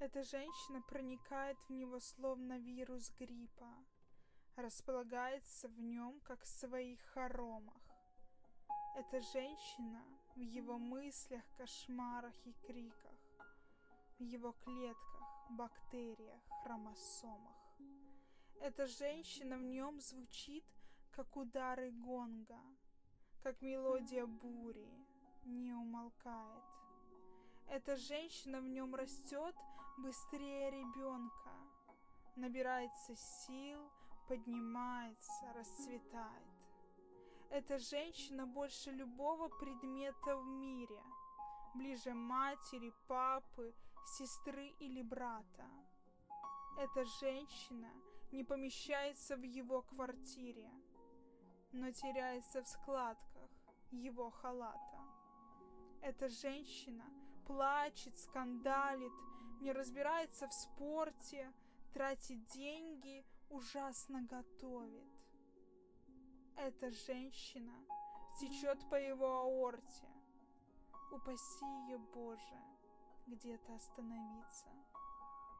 Эта женщина проникает в него словно вирус гриппа, располагается в нем, как в своих хоромах. Эта женщина в его мыслях, кошмарах и криках, в его клетках, бактериях, хромосомах. Эта женщина в нем звучит, как удары гонга, как мелодия бури, не умолкает. Эта женщина в нем растет быстрее ребенка, набирается сил, поднимается, расцветает. Эта женщина больше любого предмета в мире, ближе матери, папы, сестры или брата. Эта женщина не помещается в его квартире, но теряется в складках его халата. Эта женщина плачет, скандалит, не разбирается в спорте, тратит деньги, ужасно готовит. Эта женщина течет по его аорте. Упаси ее, Боже, где-то остановиться.